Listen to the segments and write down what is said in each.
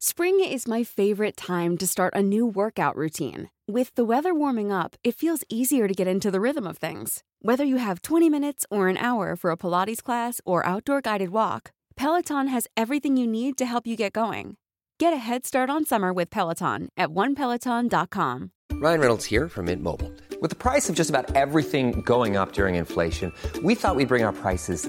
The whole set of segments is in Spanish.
Spring is my favorite time to start a new workout routine. With the weather warming up, it feels easier to get into the rhythm of things. Whether you have 20 minutes or an hour for a Pilates class or outdoor guided walk, Peloton has everything you need to help you get going. Get a head start on summer with Peloton at onepeloton.com. Ryan Reynolds here from Mint Mobile. With the price of just about everything going up during inflation, we thought we'd bring our prices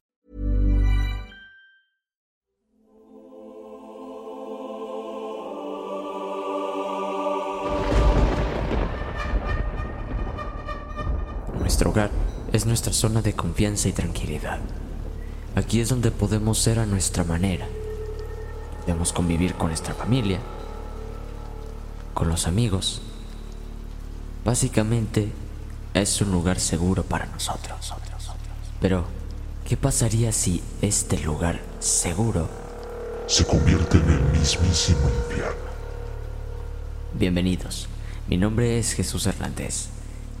Nuestro hogar es nuestra zona de confianza y tranquilidad. Aquí es donde podemos ser a nuestra manera. Podemos convivir con nuestra familia, con los amigos. Básicamente es un lugar seguro para nosotros. Pero, ¿qué pasaría si este lugar seguro se convierte en el mismísimo infierno. Bienvenidos, mi nombre es Jesús Hernández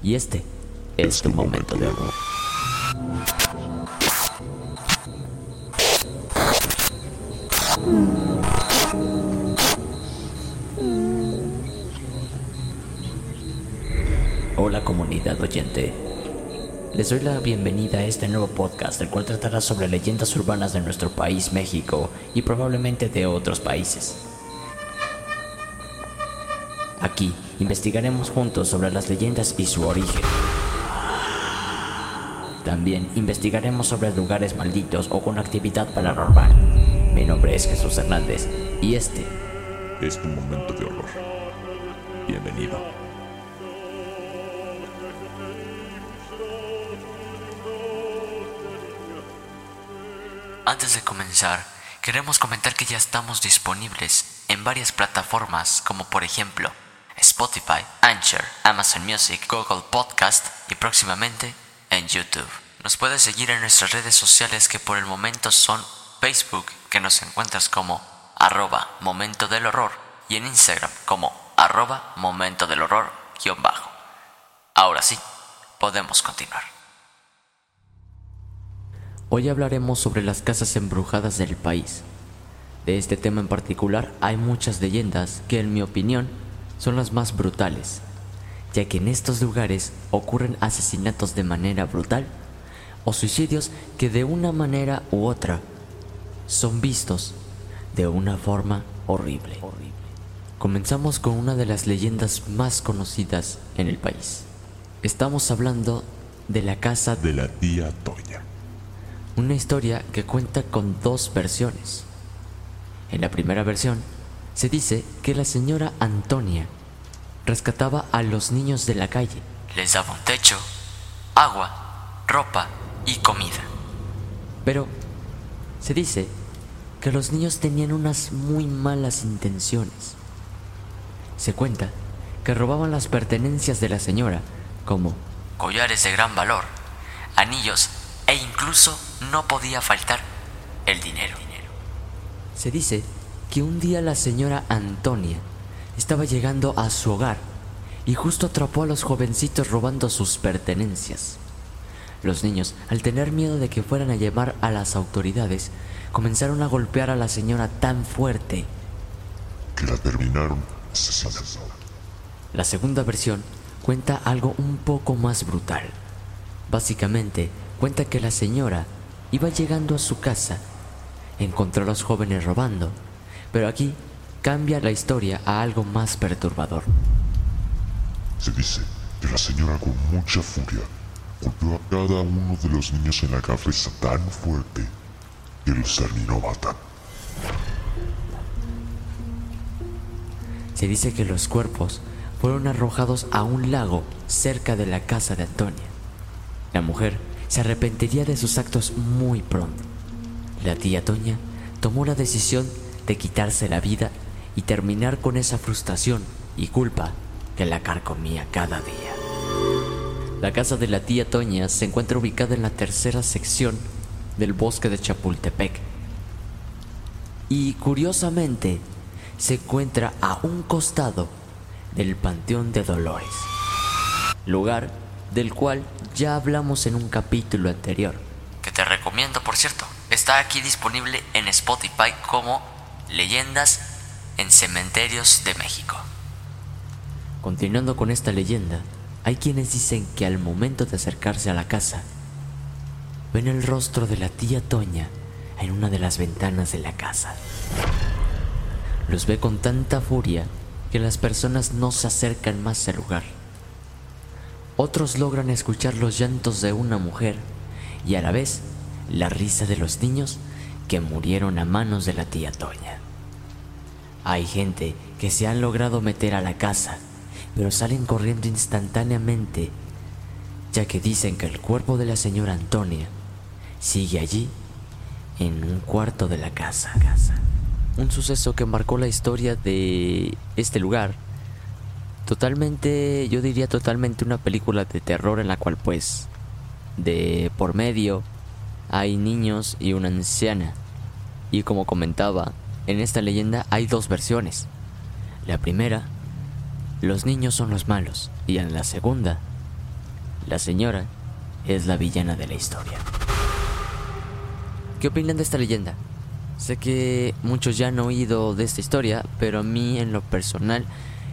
y este es tu momento de horror. Hola comunidad oyente. Les doy la bienvenida a este nuevo podcast, el cual tratará sobre leyendas urbanas de nuestro país, México, y probablemente de otros países. Aquí investigaremos juntos sobre las leyendas y su origen. También investigaremos sobre lugares malditos o con actividad paranormal. Mi nombre es Jesús Hernández y este Es tu momento de horror. Bienvenido. Antes de comenzar, queremos comentar que ya estamos disponibles en varias plataformas como por ejemplo Spotify, Anchor, Amazon Music, Google Podcast y próximamente en YouTube. Nos puedes seguir en nuestras redes sociales que por el momento son Facebook, que nos encuentras como arroba momento del horror y en Instagram como arroba momento del horror guion bajo. Ahora sí, podemos continuar. Hoy hablaremos sobre las casas embrujadas del país. De este tema en particular hay muchas leyendas que en mi opinión son las más brutales, ya que en estos lugares ocurren asesinatos de manera brutal o suicidios que de una manera u otra son vistos de una forma horrible. Comenzamos con una de las leyendas más conocidas en el país. Estamos hablando de la casa De la tía Toña. una historia que cuenta con dos versiones. En la primera versión, se dice que la señora Antonia rescataba a los niños de la calle. Les daba un techo, agua, ropa y comida. Pero se dice que los niños tenían unas muy malas intenciones. Se cuenta que robaban las pertenencias de la señora, como collares de gran valor, anillos e incluso no podía faltar el dinero. Se dice que un día la señora Antonia estaba llegando a su hogar y justo atrapó a los jovencitos robando sus pertenencias. Los niños, al tener miedo de que fueran a llamar a las autoridades, comenzaron a golpear a la señora tan fuerte. Que la terminaron asesinando. La segunda versión cuenta algo un poco más brutal. Básicamente, cuenta que la señora iba llegando a su casa, encontró a los jóvenes robando, pero aquí cambia la historia a algo más perturbador. Se dice que la señora con mucha furia golpeó a cada uno de los niños en la cabeza tan fuerte que los terminó matando. Se dice que los cuerpos fueron arrojados a un lago cerca de la casa de Antonia. La mujer se arrepentiría de sus actos muy pronto. La tía Toña tomó la decisión de quitarse la vida y terminar con esa frustración y culpa que la carcomía cada día. La casa de la tía Toña se encuentra ubicada en la tercera sección del bosque de Chapultepec. Y curiosamente, se encuentra a un costado del Panteón de Dolores, lugar del cual ya hablamos en un capítulo anterior, que te recomiendo por cierto. Está aquí disponible en Spotify como Leyendas en Cementerios de México. Continuando con esta leyenda, hay quienes dicen que al momento de acercarse a la casa, ven el rostro de la tía Toña en una de las ventanas de la casa. Los ve con tanta furia que las personas no se acercan más al lugar. Otros logran escuchar los llantos de una mujer y a la vez la risa de los niños que murieron a manos de la tía Toña. Hay gente que se han logrado meter a la casa, pero salen corriendo instantáneamente, ya que dicen que el cuerpo de la señora Antonia sigue allí en un cuarto de la casa. Un suceso que marcó la historia de este lugar. Totalmente, yo diría totalmente una película de terror en la cual pues de por medio hay niños y una anciana. Y como comentaba, en esta leyenda hay dos versiones. La primera, los niños son los malos. Y en la segunda, la señora es la villana de la historia. ¿Qué opinan de esta leyenda? Sé que muchos ya han oído de esta historia, pero a mí en lo personal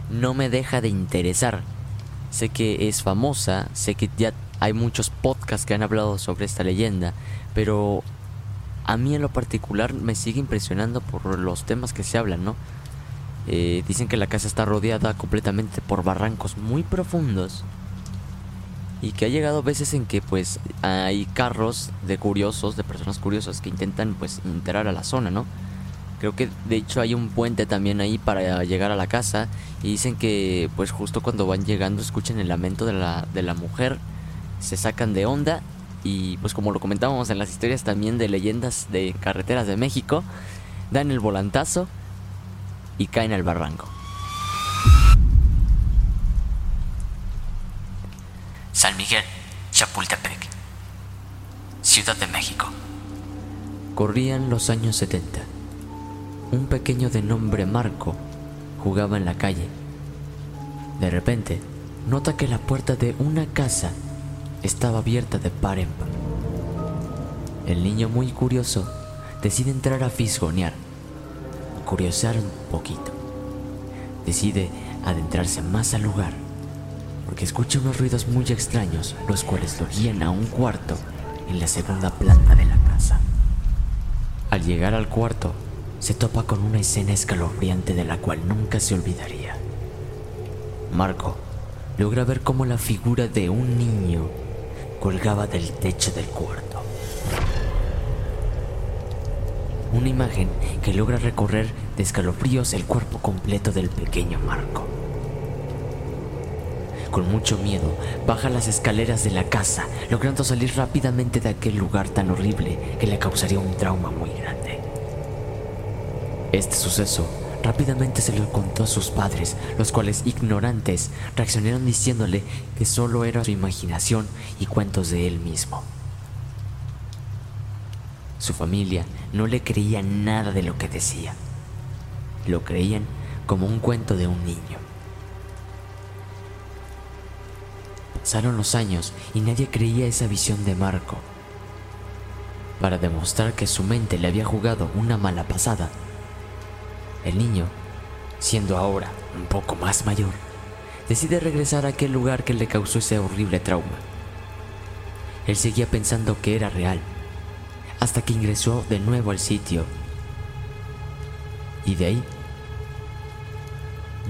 no me deja de interesar. Sé que es famosa, sé que ya hay muchos podcasts que han hablado sobre esta leyenda, pero a mí en lo particular me sigue impresionando por los temas que se hablan, ¿no? Eh, dicen que la casa está rodeada completamente por barrancos muy profundos y que ha llegado veces en que pues hay carros de curiosos, de personas curiosas que intentan pues entrar a la zona, ¿no? Creo que de hecho hay un puente también ahí para llegar a la casa y dicen que pues justo cuando van llegando escuchan el lamento de la, de la mujer, se sacan de onda y pues como lo comentábamos en las historias también de leyendas de carreteras de México, dan el volantazo y caen al barranco. San Miguel, Chapultepec, Ciudad de México. Corrían los años 70. Un pequeño de nombre Marco jugaba en la calle. De repente, nota que la puerta de una casa estaba abierta de par en par. El niño muy curioso decide entrar a fisgonear, curiosear un poquito. Decide adentrarse más al lugar porque escucha unos ruidos muy extraños, los cuales lo guían a un cuarto en la segunda planta de la casa. Al llegar al cuarto, se topa con una escena escalofriante de la cual nunca se olvidaría. Marco logra ver cómo la figura de un niño colgaba del techo del cuarto. Una imagen que logra recorrer de escalofríos el cuerpo completo del pequeño Marco. Con mucho miedo, baja las escaleras de la casa, logrando salir rápidamente de aquel lugar tan horrible que le causaría un trauma muy grande. Este suceso rápidamente se lo contó a sus padres, los cuales, ignorantes, reaccionaron diciéndole que solo era su imaginación y cuentos de él mismo. Su familia no le creía nada de lo que decía. Lo creían como un cuento de un niño. Pasaron los años y nadie creía esa visión de Marco. Para demostrar que su mente le había jugado una mala pasada, el niño, siendo ahora un poco más mayor, decide regresar a aquel lugar que le causó ese horrible trauma. Él seguía pensando que era real, hasta que ingresó de nuevo al sitio. Y de ahí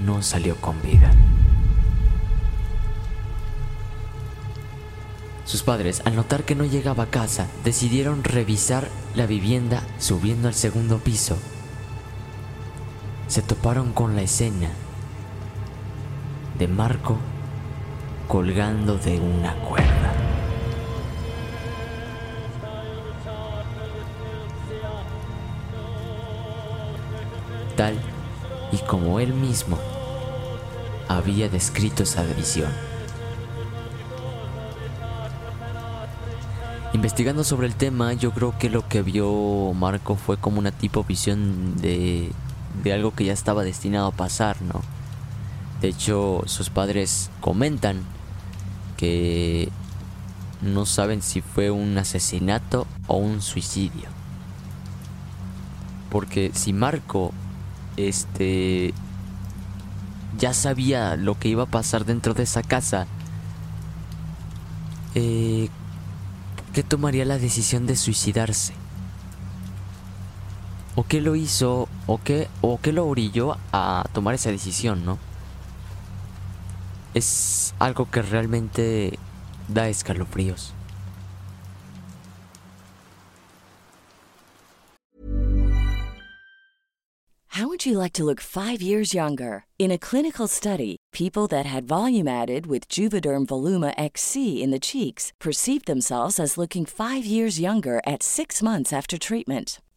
no salió con vida. Sus padres, al notar que no llegaba a casa, decidieron revisar la vivienda subiendo al segundo piso. Se toparon con la escena de Marco colgando de una cuerda. Tal y como él mismo había descrito esa visión. Investigando sobre el tema, yo creo que lo que vio Marco fue como una tipo visión de, de algo que ya estaba destinado a pasar, ¿no? De hecho, sus padres comentan que no saben si fue un asesinato o un suicidio. Porque si Marco este ya sabía lo que iba a pasar dentro de esa casa, eh, ¿qué tomaría la decisión de suicidarse? ¿O qué lo hizo? ¿O qué, o qué lo orilló a tomar esa decisión, no? Es algo que realmente da escalofríos. How would you like to look five years younger? In a clinical study, people that had volume added with Juvederm Voluma XC in the cheeks perceived themselves as looking five years younger at six months after treatment.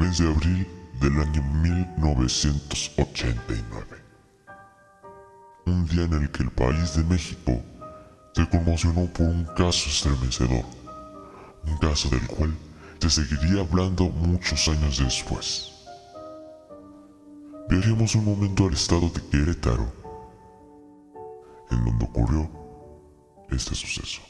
Mes de abril del año 1989. Un día en el que el país de México se conmocionó por un caso estremecedor. Un caso del cual se seguiría hablando muchos años después. Viajemos un momento al estado de Querétaro, en donde ocurrió este suceso.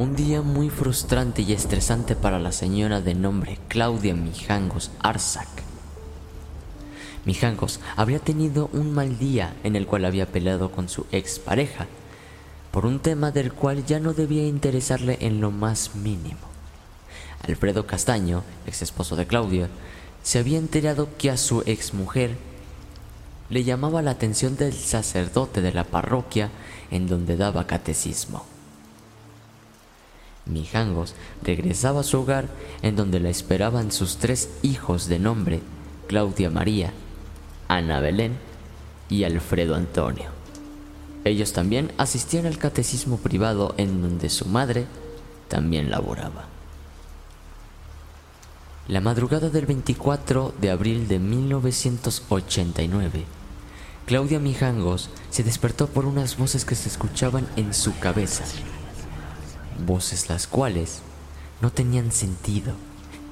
Un día muy frustrante y estresante para la señora de nombre Claudia Mijangos Arzac. Mijangos habría tenido un mal día en el cual había peleado con su expareja por un tema del cual ya no debía interesarle en lo más mínimo. Alfredo Castaño, ex esposo de Claudia, se había enterado que a su exmujer le llamaba la atención del sacerdote de la parroquia en donde daba catecismo. Mijangos regresaba a su hogar en donde la esperaban sus tres hijos de nombre, Claudia María, Ana Belén y Alfredo Antonio. Ellos también asistían al catecismo privado en donde su madre también laboraba. La madrugada del 24 de abril de 1989, Claudia Mijangos se despertó por unas voces que se escuchaban en su cabeza voces las cuales no tenían sentido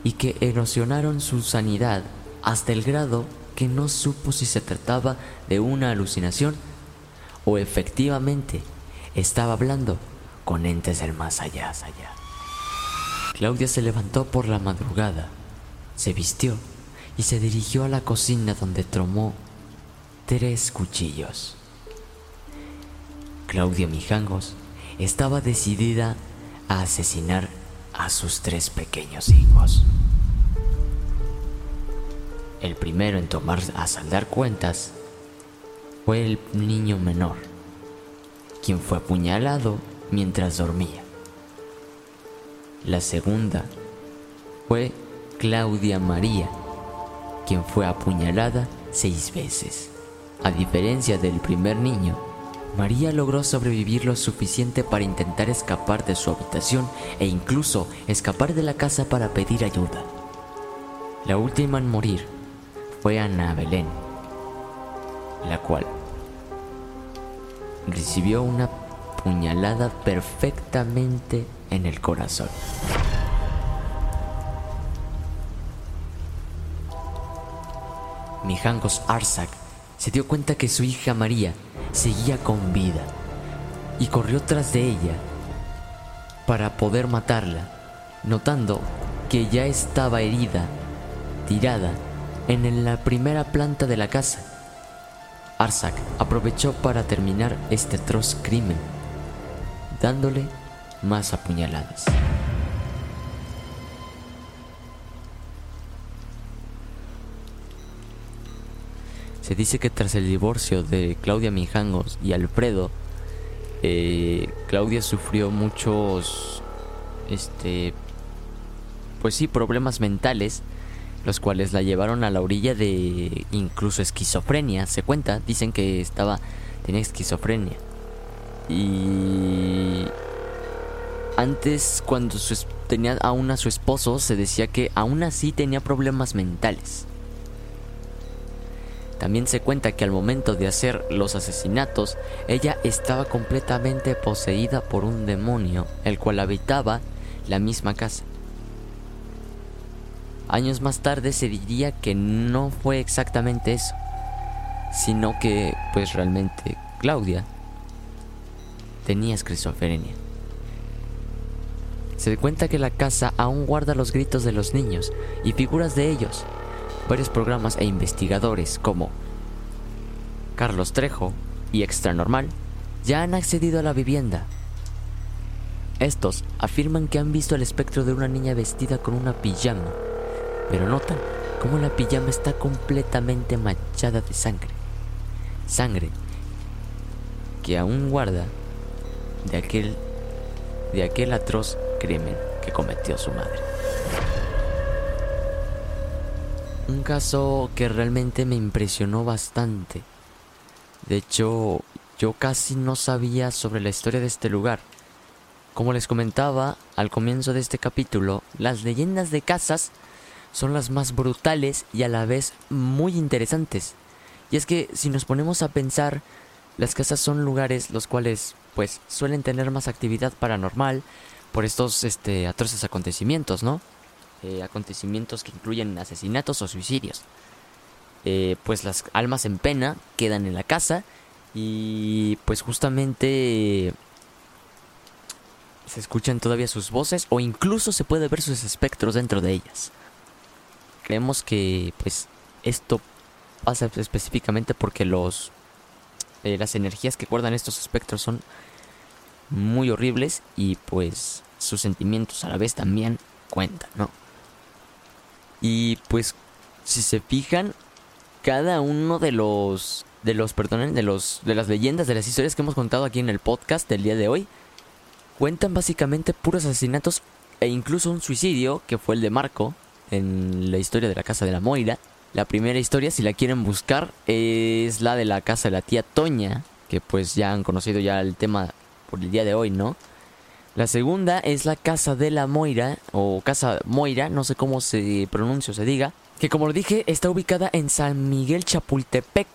y que erosionaron su sanidad hasta el grado que no supo si se trataba de una alucinación o efectivamente estaba hablando con entes del más allá, allá. Claudia se levantó por la madrugada, se vistió y se dirigió a la cocina donde tomó tres cuchillos. Claudia Mijangos estaba decidida asesinar a sus tres pequeños hijos. El primero en tomar a saldar cuentas fue el niño menor, quien fue apuñalado mientras dormía. La segunda fue Claudia María, quien fue apuñalada seis veces. A diferencia del primer niño, María logró sobrevivir lo suficiente para intentar escapar de su habitación e incluso escapar de la casa para pedir ayuda. La última en morir fue Ana Belén, la cual recibió una puñalada perfectamente en el corazón. Mijangos Arsak se dio cuenta que su hija María seguía con vida y corrió tras de ella para poder matarla, notando que ya estaba herida, tirada en la primera planta de la casa. Arsak aprovechó para terminar este atroz crimen, dándole más apuñaladas. Se dice que tras el divorcio de Claudia Mijangos y Alfredo, eh, Claudia sufrió muchos, este, pues sí, problemas mentales, los cuales la llevaron a la orilla de incluso esquizofrenia. Se cuenta, dicen que estaba, tenía esquizofrenia. Y antes, cuando tenía aún a su esposo, se decía que aún así tenía problemas mentales. También se cuenta que al momento de hacer los asesinatos, ella estaba completamente poseída por un demonio, el cual habitaba la misma casa. Años más tarde se diría que no fue exactamente eso, sino que pues realmente Claudia tenía esquizofrenia. Se cuenta que la casa aún guarda los gritos de los niños y figuras de ellos, varios programas e investigadores como Carlos Trejo y Extra Normal ya han accedido a la vivienda. Estos afirman que han visto el espectro de una niña vestida con una pijama, pero notan cómo la pijama está completamente manchada de sangre. Sangre que aún guarda de aquel de aquel atroz crimen que cometió su madre. Un caso que realmente me impresionó bastante. De hecho, yo casi no sabía sobre la historia de este lugar. Como les comentaba al comienzo de este capítulo, las leyendas de casas son las más brutales y a la vez muy interesantes. Y es que si nos ponemos a pensar, las casas son lugares los cuales pues suelen tener más actividad paranormal por estos este, atroces acontecimientos, ¿no? Eh, acontecimientos que incluyen asesinatos o suicidios. Eh, pues las almas en pena quedan en la casa y pues justamente se escuchan todavía sus voces o incluso se puede ver sus espectros dentro de ellas. Creemos que pues esto pasa específicamente porque los eh, las energías que guardan estos espectros son muy horribles y pues sus sentimientos a la vez también cuentan, ¿no? Y pues, si se fijan, cada uno de los de los, perdonen, de los de las leyendas, de las historias que hemos contado aquí en el podcast del día de hoy, cuentan básicamente puros asesinatos e incluso un suicidio, que fue el de Marco, en la historia de la casa de la Moira. La primera historia, si la quieren buscar, es la de la casa de la tía Toña, que pues ya han conocido ya el tema por el día de hoy, ¿no? La segunda es la Casa de la Moira, o Casa Moira, no sé cómo se pronuncia o se diga, que como lo dije, está ubicada en San Miguel Chapultepec,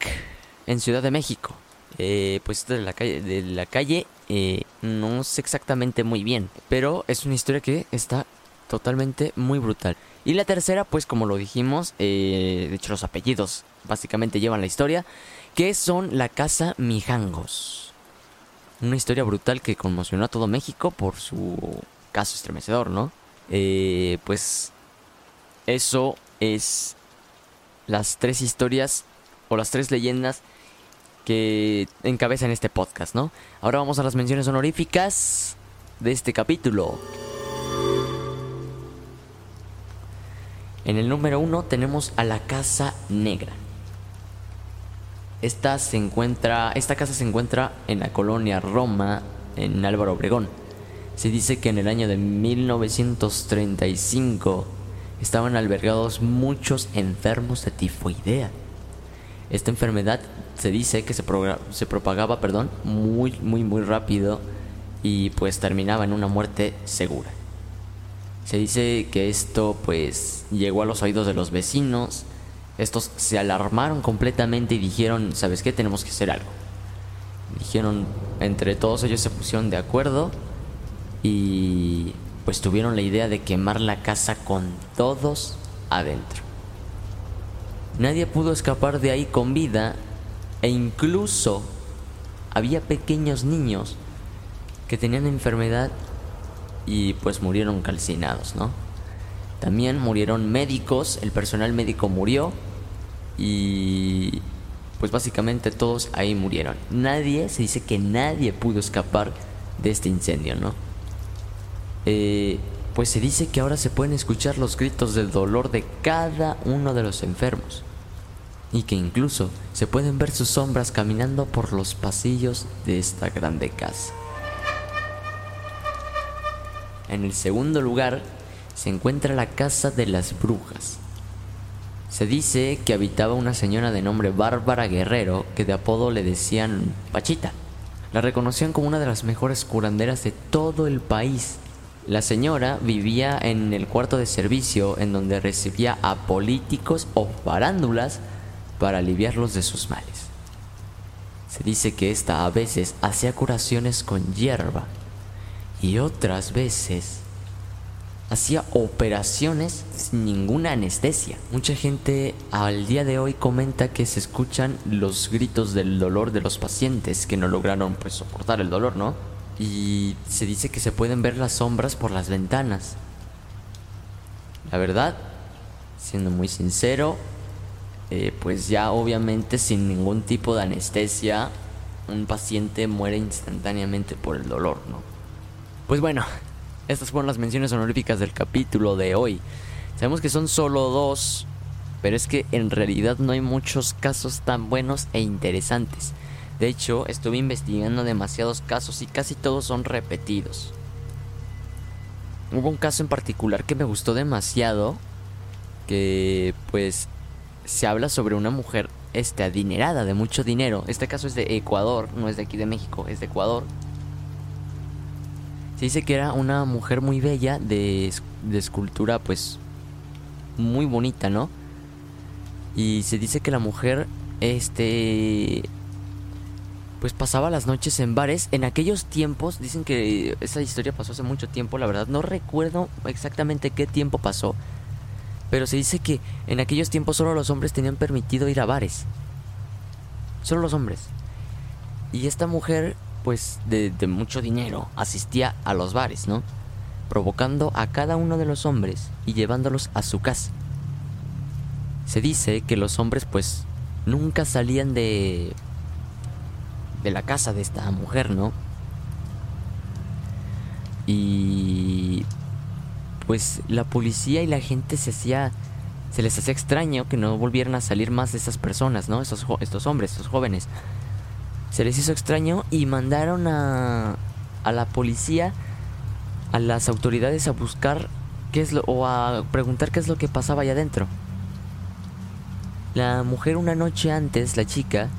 en Ciudad de México. Eh, pues de la calle, de la calle eh, no sé exactamente muy bien, pero es una historia que está totalmente muy brutal. Y la tercera, pues como lo dijimos, eh, de hecho los apellidos básicamente llevan la historia, que son la Casa Mijangos. Una historia brutal que conmocionó a todo México por su caso estremecedor, ¿no? Eh, pues eso es las tres historias o las tres leyendas que encabezan este podcast, ¿no? Ahora vamos a las menciones honoríficas de este capítulo. En el número uno tenemos a la Casa Negra. Esta, se encuentra, esta casa se encuentra en la colonia Roma, en Álvaro Obregón. Se dice que en el año de 1935 estaban albergados muchos enfermos de tifoidea. Esta enfermedad se dice que se, se propagaba perdón, muy, muy, muy rápido y pues terminaba en una muerte segura. Se dice que esto pues llegó a los oídos de los vecinos. Estos se alarmaron completamente y dijeron, ¿sabes qué? Tenemos que hacer algo. Dijeron, entre todos ellos se pusieron de acuerdo y pues tuvieron la idea de quemar la casa con todos adentro. Nadie pudo escapar de ahí con vida e incluso había pequeños niños que tenían enfermedad y pues murieron calcinados, ¿no? También murieron médicos, el personal médico murió y pues básicamente todos ahí murieron. Nadie, se dice que nadie pudo escapar de este incendio, ¿no? Eh, pues se dice que ahora se pueden escuchar los gritos del dolor de cada uno de los enfermos y que incluso se pueden ver sus sombras caminando por los pasillos de esta grande casa. En el segundo lugar se encuentra la Casa de las Brujas. Se dice que habitaba una señora de nombre Bárbara Guerrero que de apodo le decían Pachita. La reconocían como una de las mejores curanderas de todo el país. La señora vivía en el cuarto de servicio en donde recibía a políticos o farándulas para aliviarlos de sus males. Se dice que esta a veces hacía curaciones con hierba y otras veces hacía operaciones sin ninguna anestesia. Mucha gente al día de hoy comenta que se escuchan los gritos del dolor de los pacientes que no lograron pues soportar el dolor, ¿no? Y se dice que se pueden ver las sombras por las ventanas. La verdad, siendo muy sincero, eh, pues ya obviamente sin ningún tipo de anestesia, un paciente muere instantáneamente por el dolor, ¿no? Pues bueno, estas fueron las menciones honoríficas del capítulo de hoy. Sabemos que son solo dos, pero es que en realidad no hay muchos casos tan buenos e interesantes. De hecho, estuve investigando demasiados casos y casi todos son repetidos. Hubo un caso en particular que me gustó demasiado, que pues se habla sobre una mujer este adinerada de mucho dinero. Este caso es de Ecuador, no es de aquí de México, es de Ecuador se dice que era una mujer muy bella, de, escultura pues muy bonita, ¿no? Y se dice que la mujer, este, pues pasaba las noches en bares. En aquellos tiempos, dicen que esa historia pasó hace mucho tiempo, la verdad no recuerdo exactamente qué tiempo pasó. Pero se dice que en aquellos tiempos solo los hombres tenían permitido ir a bares. Solo los hombres. Y esta mujer pues de, mucho dinero asistía a los bares, ¿no? Provocando a cada uno de los hombres y llevándolos a su casa. Se dice que los hombres pues nunca salían de de la casa de esta mujer, ¿no? Y pues la policía y la gente se hacía se les hacía extraño que no volvieran a salir más de esas personas, ¿no? Estos, estos hombres, estos jóvenes se les hizo extraño y mandaron a, a la policía, a las autoridades a buscar qué es lo, o a preguntar qué es lo que pasaba allá adentro. La mujer una noche antes, la chica,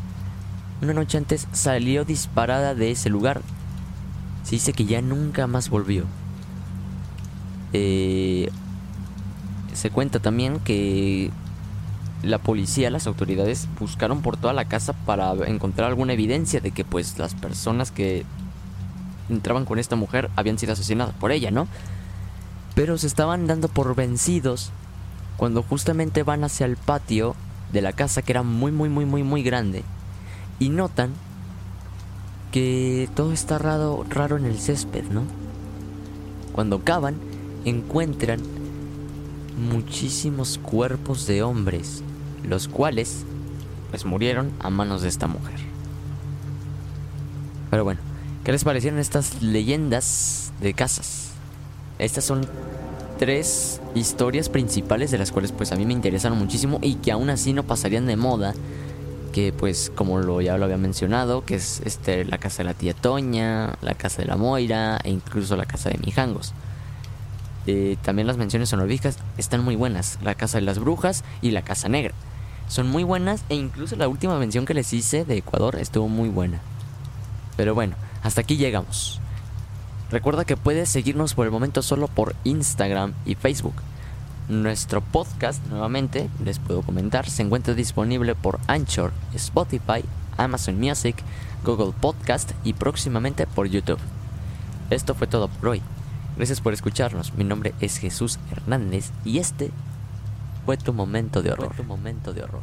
una noche antes salió disparada de ese lugar. Se dice que ya nunca más volvió. Eh, se cuenta también que la policía, las autoridades buscaron por toda la casa para encontrar alguna evidencia de que pues las personas que entraban con esta mujer habían sido asesinadas por ella, ¿no? Pero se estaban dando por vencidos cuando justamente van hacia el patio de la casa que era muy muy muy muy muy grande y notan que todo está raro, raro en el césped, ¿no? Cuando cavan encuentran muchísimos cuerpos de hombres los cuales pues murieron a manos de esta mujer. Pero bueno, ¿qué les parecieron estas leyendas de casas? Estas son tres historias principales de las cuales pues a mí me interesaron muchísimo y que aún así no pasarían de moda. Que pues como ya lo había mencionado, que es este, la casa de la tía Toña, la casa de la Moira e incluso la casa de Mijangos. Eh, también las menciones honoríficas están muy buenas. La casa de las brujas y la casa negra. Son muy buenas e incluso la última mención que les hice de Ecuador estuvo muy buena. Pero bueno, hasta aquí llegamos. Recuerda que puedes seguirnos por el momento solo por Instagram y Facebook. Nuestro podcast, nuevamente, les puedo comentar, se encuentra disponible por Anchor, Spotify, Amazon Music, Google Podcast y próximamente por YouTube. Esto fue todo por hoy. Gracias por escucharnos. Mi nombre es Jesús Hernández y este fue tu momento de horror. tu momento de horror.